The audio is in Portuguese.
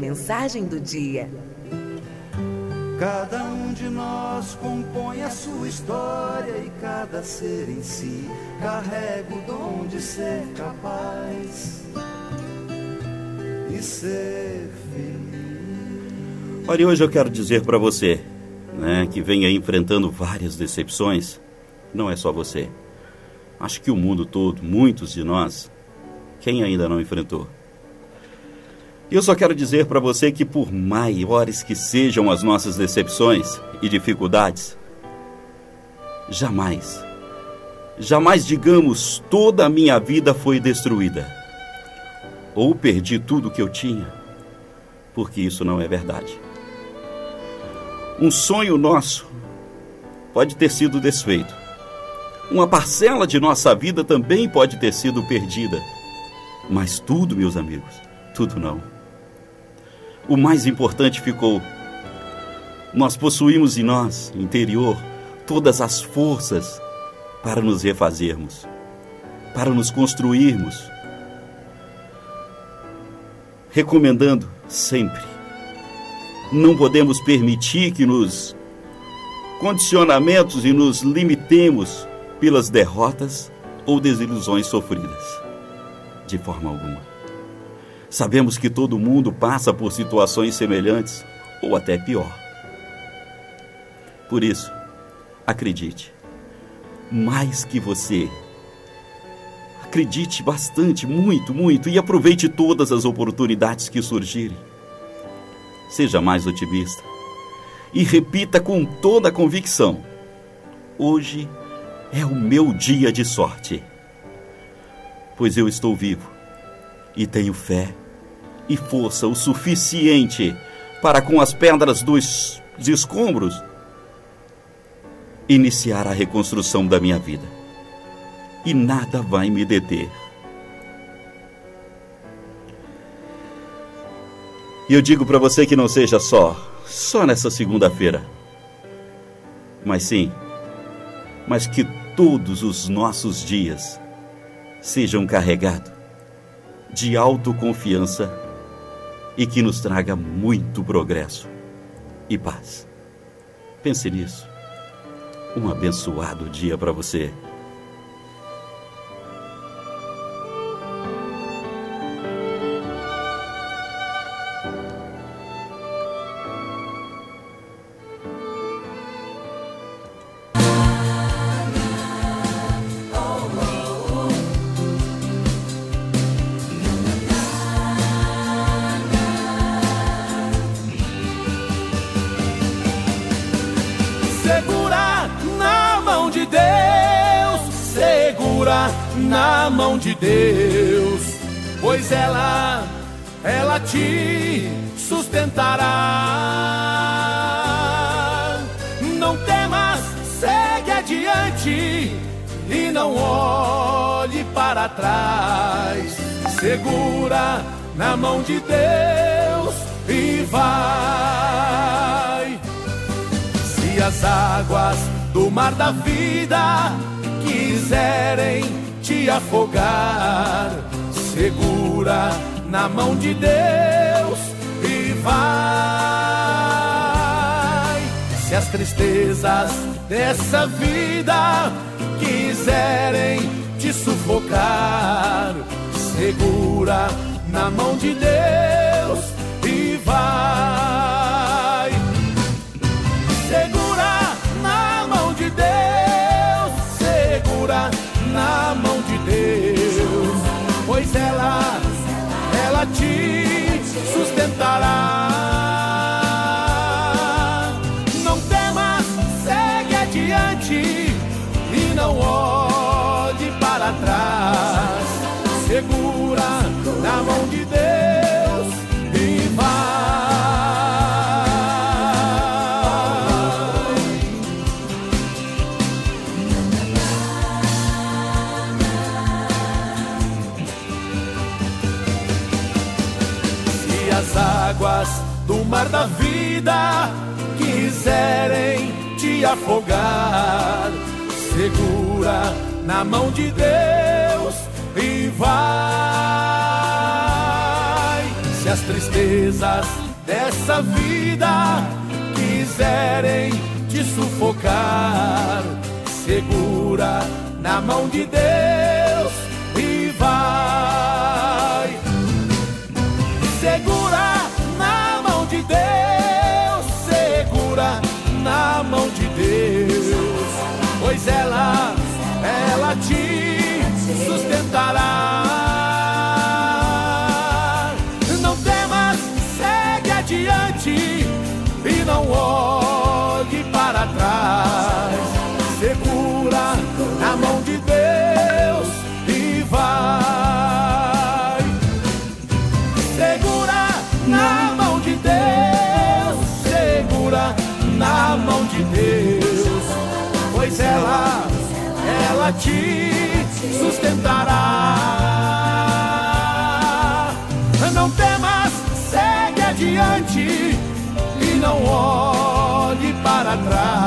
Mensagem do dia. Cada um de nós compõe a sua história e cada ser em si carrega o dom de ser capaz e ser feliz. Olha, hoje eu quero dizer para você, né, que vem aí enfrentando várias decepções, não é só você. Acho que o mundo todo, muitos de nós, quem ainda não enfrentou? Eu só quero dizer para você que, por maiores que sejam as nossas decepções e dificuldades, jamais, jamais digamos toda a minha vida foi destruída ou perdi tudo que eu tinha, porque isso não é verdade. Um sonho nosso pode ter sido desfeito. Uma parcela de nossa vida também pode ter sido perdida. Mas tudo, meus amigos, tudo não o mais importante ficou. Nós possuímos em nós, interior, todas as forças para nos refazermos, para nos construirmos. Recomendando sempre, não podemos permitir que nos condicionamentos e nos limitemos pelas derrotas ou desilusões sofridas, de forma alguma. Sabemos que todo mundo passa por situações semelhantes ou até pior. Por isso, acredite, mais que você. Acredite bastante, muito, muito e aproveite todas as oportunidades que surgirem. Seja mais otimista e repita com toda a convicção: hoje é o meu dia de sorte, pois eu estou vivo e tenho fé e força o suficiente para, com as pedras dos escombros, iniciar a reconstrução da minha vida. E nada vai me deter. E eu digo para você que não seja só, só nessa segunda-feira, mas sim, mas que todos os nossos dias sejam carregados de autoconfiança e que nos traga muito progresso e paz. Pense nisso. Um abençoado dia para você. Segura na mão de Deus, segura na mão de Deus, pois ela, ela te sustentará. Não temas, segue adiante e não olhe para trás. Segura na mão de Deus e vai as águas do mar da vida quiserem te afogar, segura na mão de Deus e vai. Se as tristezas dessa vida quiserem te sufocar, segura na mão de Deus te sustentará. Não temas, segue adiante e não olhe para trás. Segura na mão de Deus as águas do mar da vida quiserem te afogar, segura na mão de Deus e vai. Se as as tristezas dessa vida quiserem te sufocar, segura na mão de Deus na mão de Deus, pois ela, ela te sustentará. Não temas, segue adiante e não olhe te sustentará. Não temas, segue adiante e não olhe para trás.